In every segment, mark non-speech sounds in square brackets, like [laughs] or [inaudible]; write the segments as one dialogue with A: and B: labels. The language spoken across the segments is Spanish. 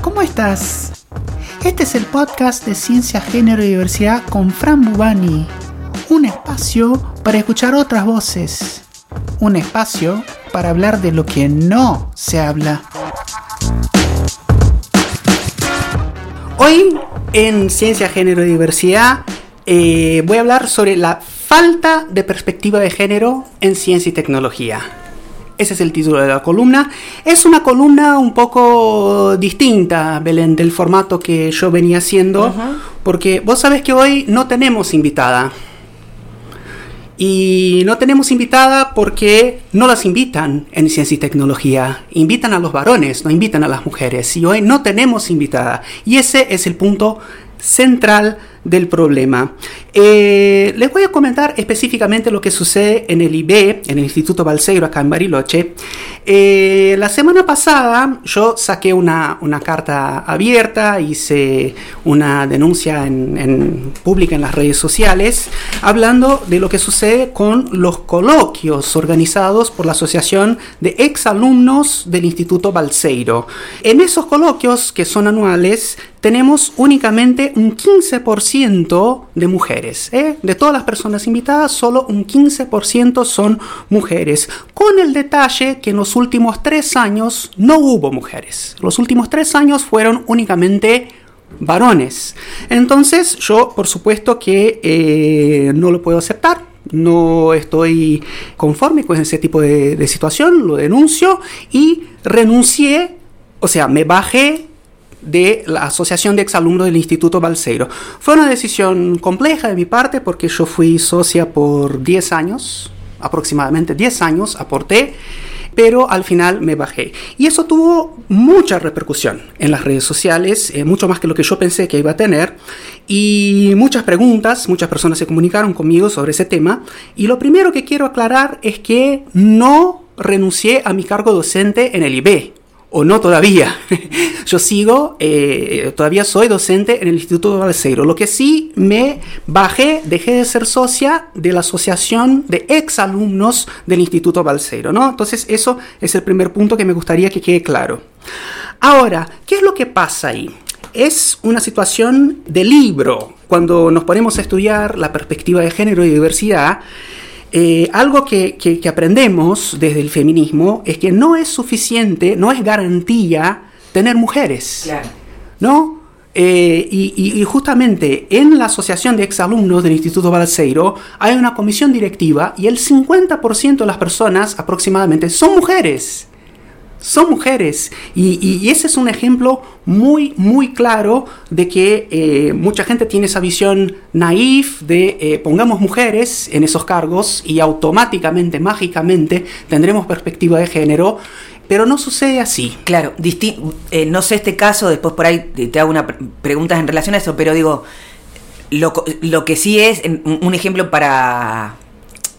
A: ¿cómo estás? Este es el podcast de Ciencia, Género y Diversidad con Fran Bubani. Un espacio para escuchar otras voces. Un espacio para hablar de lo que no se habla. Hoy en Ciencia, Género y Diversidad eh, voy a hablar sobre la falta de perspectiva de género en ciencia y tecnología. Ese es el título de la columna. Es una columna un poco distinta, Belén, del formato que yo venía haciendo, porque vos sabés que hoy no tenemos invitada. Y no tenemos invitada porque no las invitan en ciencia y tecnología. Invitan a los varones, no invitan a las mujeres. Y hoy no tenemos invitada. Y ese es el punto central del problema. Eh, les voy a comentar específicamente lo que sucede en el IB, en el Instituto Balseiro, acá en Bariloche. Eh, la semana pasada yo saqué una, carta abierta, hice una denuncia en, pública en las redes sociales, hablando de lo que sucede con los coloquios organizados por la Asociación de Exalumnos del Instituto Balseiro. En esos coloquios, que son anuales, tenemos únicamente un 15% de mujeres. ¿eh? De todas las personas invitadas, solo un 15% son mujeres. Con el detalle que en los últimos tres años no hubo mujeres. Los últimos tres años fueron únicamente varones. Entonces yo, por supuesto que eh, no lo puedo aceptar. No estoy conforme con ese tipo de, de situación, lo denuncio y renuncié, o sea, me bajé de la Asociación de Exalumnos del Instituto Balseiro. Fue una decisión compleja de mi parte porque yo fui socia por 10 años, aproximadamente 10 años, aporté, pero al final me bajé. Y eso tuvo mucha repercusión en las redes sociales, eh, mucho más que lo que yo pensé que iba a tener, y muchas preguntas, muchas personas se comunicaron conmigo sobre ese tema, y lo primero que quiero aclarar es que no renuncié a mi cargo docente en el IB o no todavía. [laughs] Yo sigo, eh, todavía soy docente en el Instituto Balseiro. Lo que sí me bajé, dejé de ser socia de la Asociación de Exalumnos del Instituto Balseiro, ¿no? Entonces eso es el primer punto que me gustaría que quede claro. Ahora, ¿qué es lo que pasa ahí? Es una situación de libro. Cuando nos ponemos a estudiar la perspectiva de género y diversidad, eh, algo que, aprendemos desde el feminismo es que no es suficiente, no es garantía tener mujeres. ¿No? Eh, y, justamente en la Asociación de Exalumnos del Instituto Balseiro hay una comisión directiva y el 50% de las personas aproximadamente son mujeres son mujeres. Y, ese es un ejemplo muy, muy claro de que eh, mucha gente tiene esa visión naif de eh, pongamos mujeres en esos cargos y automáticamente, mágicamente, tendremos perspectiva de género. Pero no sucede así.
B: Claro, eh, no sé este caso, después por ahí te hago una preguntas en relación a eso, pero digo, lo, lo que sí es, un ejemplo para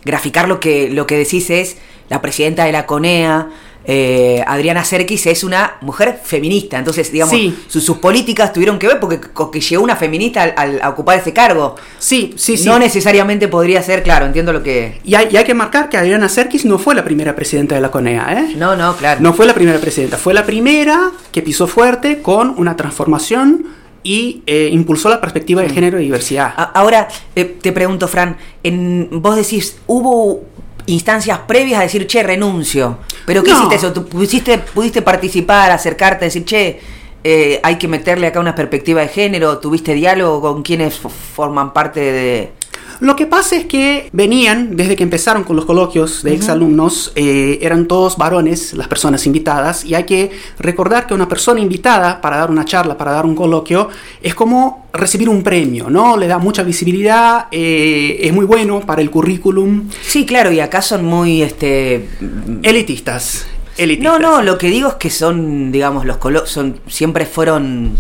B: graficar lo que, lo que decís es la presidenta de la CONEA, eh, Adriana Serkis es una mujer feminista. Entonces, digamos, sus, políticas tuvieron que ver porque que llegó una feminista al, a ocupar ese cargo.
A: Sí, sí, sí.
B: No necesariamente podría ser, claro, entiendo lo que.
A: Y hay, que marcar que Adriana Serkis no fue la primera presidenta de la CONEA, ¿eh?
B: No, no, claro.
A: No fue la primera presidenta, fue la primera que pisó fuerte con una transformación y eh, impulsó la perspectiva de mm. género y diversidad.
B: Ahora, te pregunto, Fran, en, vos decís, ¿hubo instancias previas a decir, che, renuncio. Pero ¿qué hiciste eso? ¿Tú pudiste, pudiste participar, acercarte, decir, che, eh, hay que meterle acá una perspectiva de género? ¿Tuviste diálogo con quienes forman parte de,
A: lo que pasa es que venían, desde que empezaron con los coloquios de exalumnos, eh, eran todos varones las personas invitadas y hay que recordar que una persona invitada para dar una charla, para dar un coloquio, es como recibir un premio, ¿no? Le da mucha visibilidad, eh, es muy bueno para el currículum.
B: Sí, claro, y acá son muy este
A: elitistas.
B: No, no, lo que digo es que son, digamos, los coloquios son siempre fueron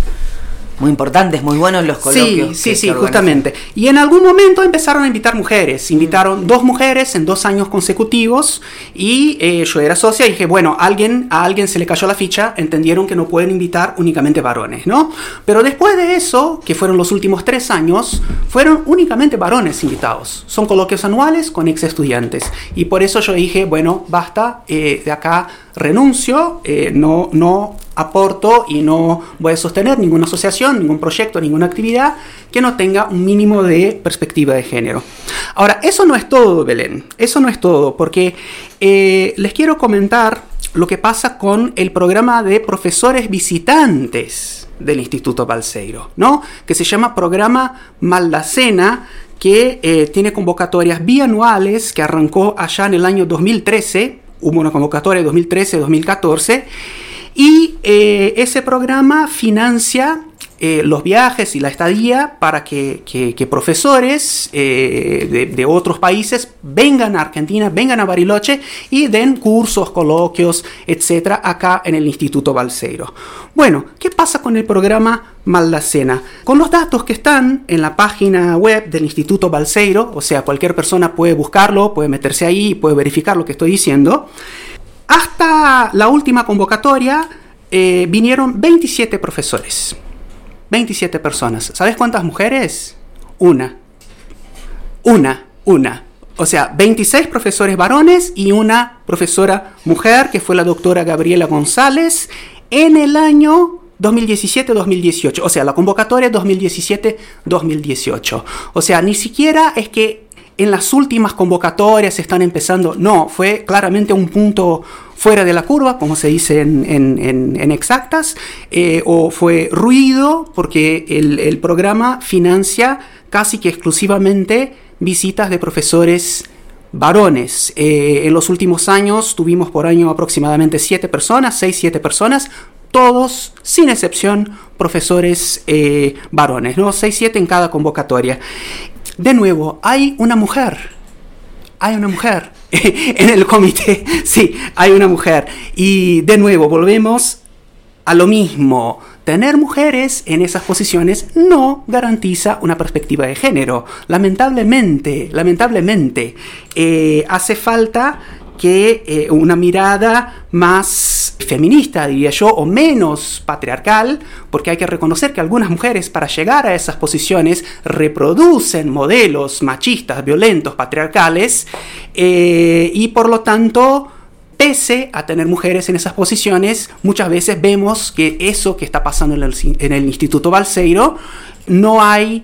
B: muy importantes, muy buenos los coloquios.
A: Sí, sí, sí, justamente. Y en algún momento empezaron a invitar mujeres. Invitaron dos mujeres en dos años consecutivos y eh, yo era socia y dije, bueno, alguien, a alguien se le cayó la ficha, entendieron que no pueden invitar únicamente varones, ¿no? Pero después de eso, que fueron los últimos tres años, fueron únicamente varones invitados. Son coloquios anuales con ex estudiantes. Y por eso yo dije, bueno, basta, eh, de acá renuncio, eh, no, no aporto y no voy a sostener ninguna asociación, ningún proyecto, ninguna actividad que no tenga un mínimo de perspectiva de género. Ahora, eso no es todo, Belén, eso no es todo, porque eh, les quiero comentar lo que pasa con el programa de profesores visitantes del Instituto Balseiro, ¿no? que se llama Programa Maldacena, que eh, tiene convocatorias bianuales, que arrancó allá en el año 2013, hubo una convocatoria 2013-2014, y eh, ese programa financia eh, los viajes y la estadía para que, profesores eh, de, otros países vengan a Argentina, vengan a Bariloche y den cursos, coloquios, etcétera, acá en el Instituto Balseiro. Bueno, ¿qué pasa con el programa Maldacena? Con los datos que están en la página web del Instituto Balseiro, o sea, cualquier persona puede buscarlo, puede meterse ahí puede verificar lo que estoy diciendo. Hasta la última convocatoria eh, vinieron 27 profesores. 27 personas. ¿Sabes cuántas mujeres? Una. Una, una. O sea, 26 profesores varones y una profesora mujer, que fue la doctora Gabriela González, en el año 2017-2018. O sea, la convocatoria 2017-2018. O sea, ni siquiera es que en las últimas convocatorias están empezando. No, fue claramente un punto fuera de la curva, como se dice en, exactas, eh, o fue ruido porque el, programa financia casi que exclusivamente visitas de profesores varones. Eh, en los últimos años tuvimos por año aproximadamente siete personas, seis, siete personas, todos, sin excepción, profesores eh, varones, ¿no? 6, 7 en cada convocatoria. De nuevo, hay una mujer. Hay una mujer [laughs] en el comité. Sí, hay una mujer. Y de nuevo, volvemos a lo mismo. Tener mujeres en esas posiciones no garantiza una perspectiva de género. Lamentablemente, lamentablemente, eh, hace falta que eh, una mirada más feminista, diría yo, o menos patriarcal, porque hay que reconocer que algunas mujeres para llegar a esas posiciones reproducen modelos machistas, violentos, patriarcales, eh, y por lo tanto, pese a tener mujeres en esas posiciones, muchas veces vemos que eso que está pasando en el, en el Instituto Balseiro, no hay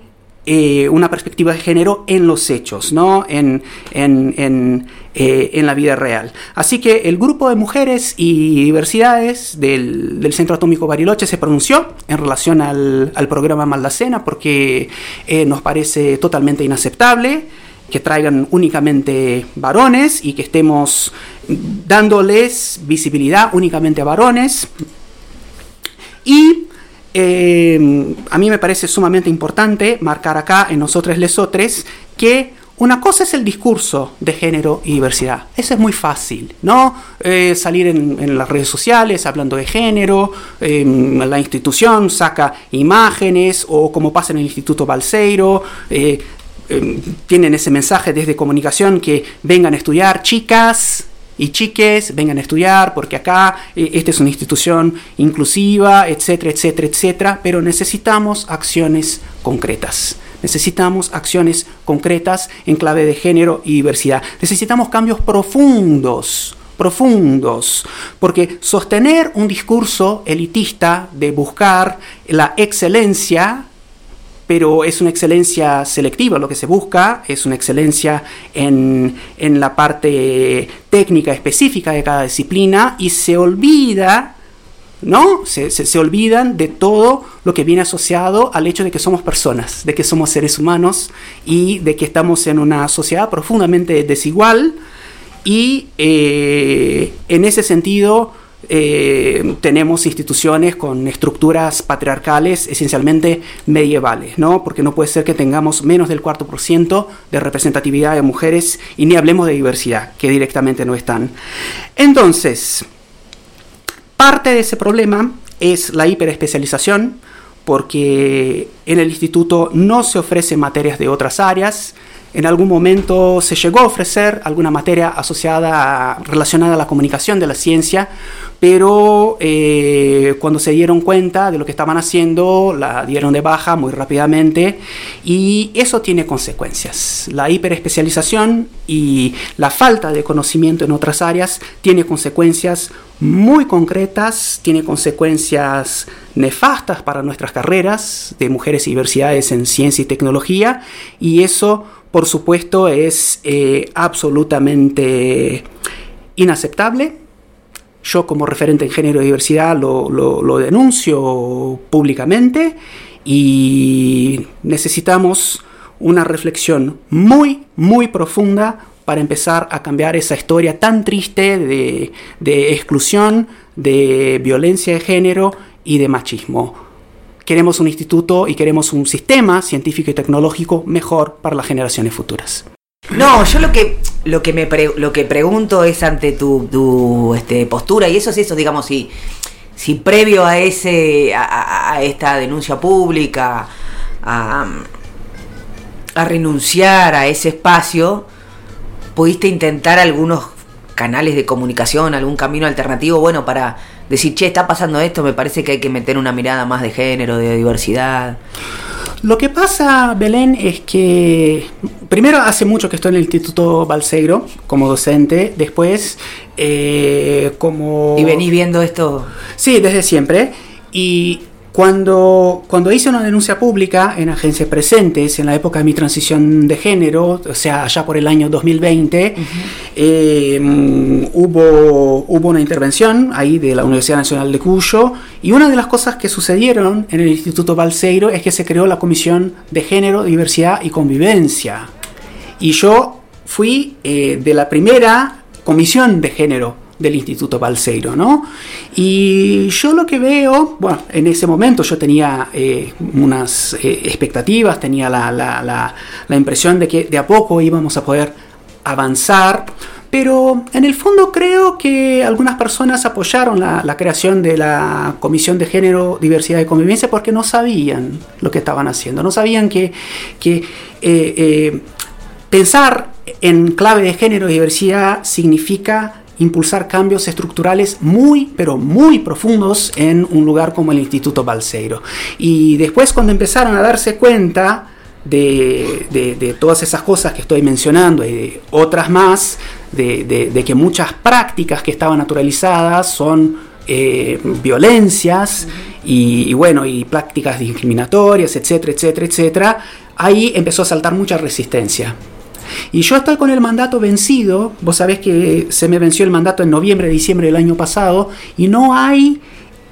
A: eh, una perspectiva de género en los hechos, ¿no? En, en, eh, en, la vida real. Así que el grupo de mujeres y diversidades del, del Centro Atómico Bariloche se pronunció en relación al, al programa Maldacena porque eh, nos parece totalmente inaceptable que traigan únicamente varones y que estemos dándoles visibilidad únicamente a varones. Y eh, a mí me parece sumamente importante marcar acá en nosotros lesotres que una cosa es el discurso de género y diversidad. Eso es muy fácil, ¿no? Eh, salir en, las redes sociales hablando de género, em, la institución saca imágenes o como pasa en el Instituto Balseiro, eh, em, tienen ese mensaje desde comunicación que vengan a estudiar chicas, y chiques, vengan a estudiar, porque acá eh, esta es una institución inclusiva, etcétera, etcétera, etcétera, pero necesitamos acciones concretas. Necesitamos acciones concretas en clave de género y diversidad. Necesitamos cambios profundos, profundos, porque sostener un discurso elitista de buscar la excelencia pero es una excelencia selectiva, lo que se busca es una excelencia en, la parte técnica específica de cada disciplina y se olvida ¿no? Se, se, olvidan de todo lo que viene asociado al hecho de que somos personas, de que somos seres humanos y de que estamos en una sociedad profundamente desigual y eh, en ese sentido eh, tenemos instituciones con estructuras patriarcales esencialmente medievales, ¿no? Porque no puede ser que tengamos menos del 4% de representatividad de mujeres y ni hablemos de diversidad, que directamente no están. Entonces, parte de ese problema es la hiperespecialización, porque en el instituto no se ofrecen materias de otras áreas, en algún momento se llegó a ofrecer alguna materia asociada, relacionada a la comunicación de la ciencia, pero eh, cuando se dieron cuenta de lo que estaban haciendo, la dieron de baja muy rápidamente y eso tiene consecuencias. La hiperespecialización y la falta de conocimiento en otras áreas tiene consecuencias muy concretas, tiene consecuencias nefastas para nuestras carreras de mujeres y diversidades en ciencia y tecnología y eso por supuesto, es eh, absolutamente inaceptable. Yo como referente en género y diversidad lo, lo denuncio públicamente y necesitamos una reflexión muy, muy profunda para empezar a cambiar esa historia tan triste de, de exclusión, de violencia de género y de machismo queremos un instituto y queremos un sistema científico y tecnológico mejor para las generaciones futuras.
B: No, yo lo que lo que me lo que pregunto es ante tu, este, postura y eso es eso, digamos, si si previo a ese a, esta denuncia pública a, a renunciar a ese espacio pudiste intentar algunos canales de comunicación, algún camino alternativo, bueno, para decir, che, está pasando esto, me parece que hay que meter una mirada más de género, de diversidad.
A: Lo que pasa, Belén, es que primero hace mucho que estoy en el Instituto Balsegro como docente, después eh, como...
B: ¿Y venís viendo esto?
A: Sí, desde siempre. Y cuando, cuando hice una denuncia pública en agencias presentes, en la época de mi transición de género, o sea, allá por el año 2020, eh, hubo, hubo una intervención ahí de la Universidad Nacional de Cuyo y una de las cosas que sucedieron en el Instituto Balseiro es que se creó la Comisión de Género, Diversidad y Convivencia. Y yo fui eh, de la primera comisión de género del Instituto Balseiro, ¿no? Y yo lo que veo, bueno, en ese momento yo tenía eh, unas eh, expectativas, tenía la, la, la, impresión de que de a poco íbamos a poder avanzar, pero en el fondo creo que algunas personas apoyaron la, creación de la Comisión de Género, Diversidad y Convivencia porque no sabían lo que estaban haciendo, no sabían que, que eh, pensar en clave de género y diversidad significa impulsar cambios estructurales muy, pero muy profundos en un lugar como el Instituto Balseiro. Y después cuando empezaron a darse cuenta de, todas esas cosas que estoy mencionando y de otras más, de, que muchas prácticas que estaban naturalizadas son eh, violencias y, y, bueno, y prácticas discriminatorias, etcétera, etcétera, etcétera, ahí empezó a saltar mucha resistencia. Y yo estoy con el mandato vencido, vos sabés que se me venció el mandato en noviembre, diciembre del año pasado, y no hay,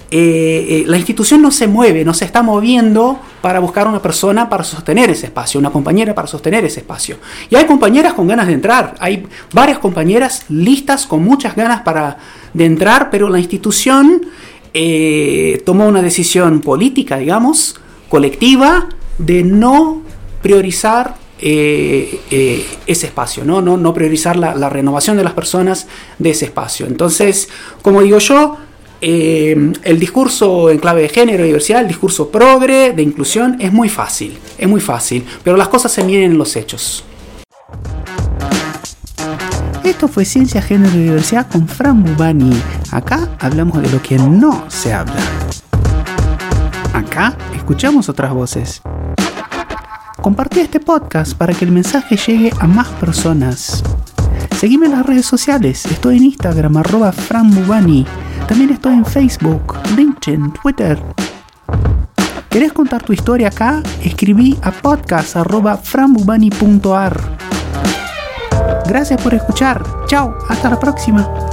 A: eh, eh, la institución no se mueve, no se está moviendo para buscar una persona para sostener ese espacio, una compañera para sostener ese espacio. Y hay compañeras con ganas de entrar, hay varias compañeras listas con muchas ganas para, de entrar, pero la institución eh, tomó una decisión política, digamos, colectiva, de no priorizar eh, eh, ese espacio, ¿no? No, no priorizar la, renovación de las personas de ese espacio. Entonces, como digo yo, eh, el discurso en clave de género y diversidad, el discurso progre, de inclusión, es muy fácil, es muy fácil, pero las cosas se miden en los hechos. Esto fue Ciencia, Género y Diversidad con Fran Bubani. Acá hablamos de lo que no se habla. Acá escuchamos otras voces. Compartí este podcast para que el mensaje llegue a más personas. Seguime en las redes sociales, estoy en Instagram arroba franbubani, también estoy en Facebook, LinkedIn, Twitter. ¿Querés contar tu historia acá? Escribí a podcast arroba franbubani.ar. Gracias por escuchar. Chao, hasta la próxima.